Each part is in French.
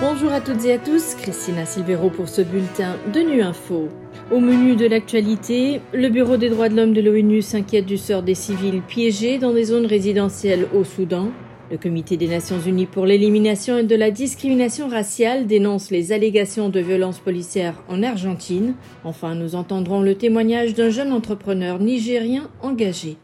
Bonjour à toutes et à tous, Christina Silvero pour ce bulletin de Nu Info. Au menu de l'actualité, le Bureau des droits de l'homme de l'ONU s'inquiète du sort des civils piégés dans des zones résidentielles au Soudan. Le Comité des Nations Unies pour l'élimination de la discrimination raciale dénonce les allégations de violences policières en Argentine. Enfin, nous entendrons le témoignage d'un jeune entrepreneur nigérien engagé.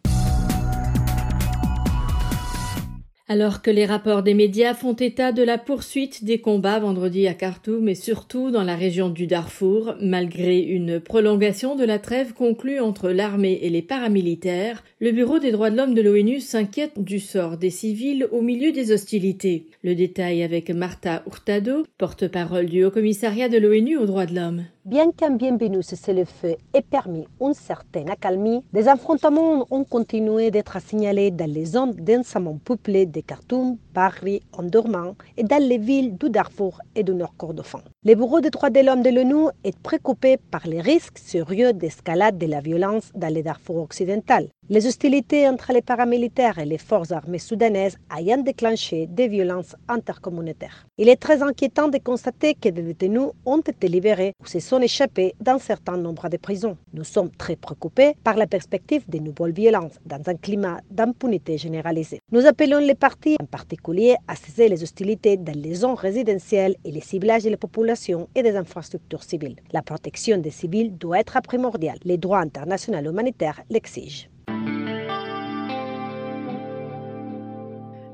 Alors que les rapports des médias font état de la poursuite des combats vendredi à Khartoum et surtout dans la région du Darfour, malgré une prolongation de la trêve conclue entre l'armée et les paramilitaires, le Bureau des droits de l'homme de l'ONU s'inquiète du sort des civils au milieu des hostilités. Le détail avec Marta Hurtado, porte-parole du Haut Commissariat de l'ONU aux droits de l'homme. Bien qu'un bienvenu cessez-le-feu ait permis une certaine accalmie, des affrontements ont continué d'être signalés dans les zones densément peuplées de Khartoum, Bahri, Endorman et dans les villes du Darfour et du Nord-Kordofan. Le Bureau des droits de l'homme de l'ONU est préoccupé par les risques sérieux d'escalade de la violence dans le Darfour occidental. Les hostilités entre les paramilitaires et les forces armées soudanaises ayant déclenché des violences intercommunautaires. Il est très inquiétant de constater que des détenus ont été libérés ou se sont échappés d'un certain nombre de prisons. Nous sommes très préoccupés par la perspective de nouvelles violences dans un climat d'impunité généralisée. Nous appelons les partis, en particulier, à cesser les hostilités dans les zones résidentielles et les ciblages de la population et des infrastructures civiles. La protection des civils doit être primordiale. Les droits internationaux humanitaires l'exigent.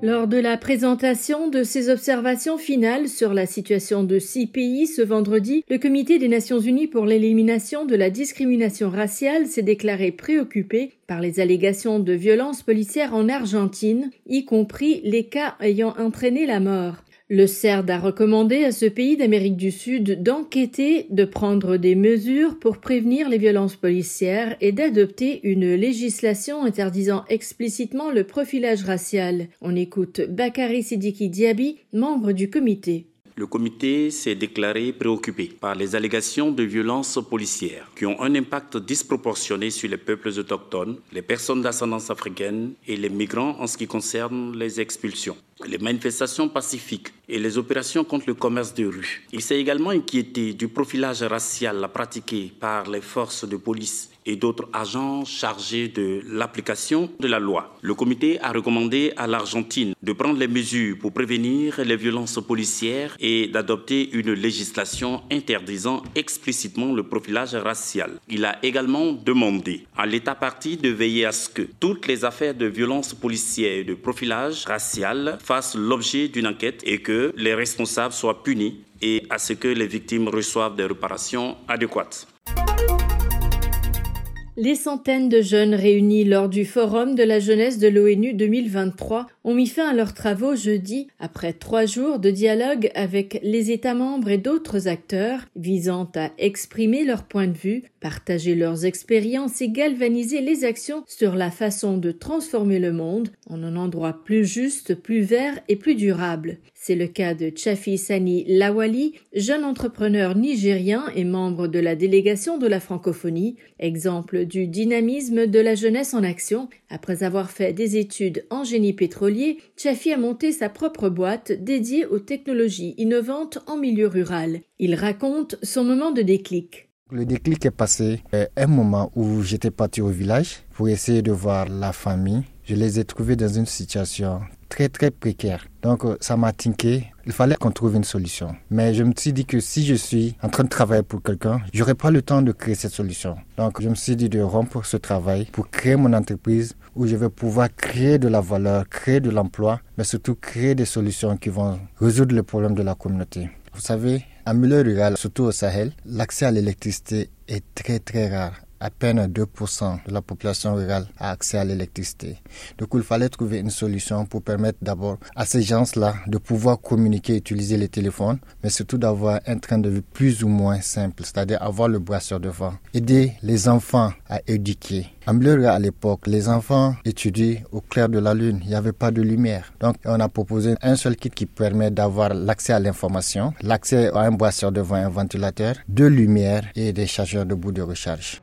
Lors de la présentation de ses observations finales sur la situation de six pays ce vendredi, le Comité des Nations Unies pour l'élimination de la discrimination raciale s'est déclaré préoccupé par les allégations de violences policières en Argentine, y compris les cas ayant entraîné la mort. Le CERD a recommandé à ce pays d'Amérique du Sud d'enquêter, de prendre des mesures pour prévenir les violences policières et d'adopter une législation interdisant explicitement le profilage racial. On écoute Bakary Sidiki Diaby, membre du comité. Le comité s'est déclaré préoccupé par les allégations de violences policières qui ont un impact disproportionné sur les peuples autochtones, les personnes d'ascendance africaine et les migrants en ce qui concerne les expulsions les manifestations pacifiques et les opérations contre le commerce de rue. Il s'est également inquiété du profilage racial pratiqué par les forces de police et d'autres agents chargés de l'application de la loi. Le comité a recommandé à l'Argentine de prendre les mesures pour prévenir les violences policières et d'adopter une législation interdisant explicitement le profilage racial. Il a également demandé à l'État parti de veiller à ce que toutes les affaires de violences policières et de profilage racial fassent l'objet d'une enquête et que les responsables soient punis et à ce que les victimes reçoivent des réparations adéquates. Les centaines de jeunes réunis lors du Forum de la jeunesse de l'ONU 2023 ont mis fin à leurs travaux jeudi après trois jours de dialogue avec les États membres et d'autres acteurs visant à exprimer leur point de vue, partager leurs expériences et galvaniser les actions sur la façon de transformer le monde en un endroit plus juste, plus vert et plus durable. C'est le cas de Chafi Sani Lawali, jeune entrepreneur nigérien et membre de la délégation de la francophonie, exemple du dynamisme de la jeunesse en action. Après avoir fait des études en génie pétrolier, Chafi a monté sa propre boîte dédiée aux technologies innovantes en milieu rural. Il raconte son moment de déclic. Le déclic est passé à un moment où j'étais parti au village pour essayer de voir la famille. Je les ai trouvés dans une situation très très précaire. Donc euh, ça m'a tinqué. Il fallait qu'on trouve une solution. Mais je me suis dit que si je suis en train de travailler pour quelqu'un, j'aurais pas le temps de créer cette solution. Donc je me suis dit de rompre ce travail pour créer mon entreprise où je vais pouvoir créer de la valeur, créer de l'emploi, mais surtout créer des solutions qui vont résoudre les problèmes de la communauté. Vous savez, en milieu rural, surtout au Sahel, l'accès à l'électricité est très très rare à peine 2% de la population rurale a accès à l'électricité. Donc il fallait trouver une solution pour permettre d'abord à ces gens-là de pouvoir communiquer, utiliser les téléphones, mais surtout d'avoir un train de vie plus ou moins simple, c'est-à-dire avoir le brasseur devant. Aider les enfants à éduquer. En milieu à l'époque, les enfants étudient au clair de la lune. Il n'y avait pas de lumière. Donc, on a proposé un seul kit qui permet d'avoir l'accès à l'information, l'accès à un brasseur devant un ventilateur, de lumière et des chargeurs de bout de recharge.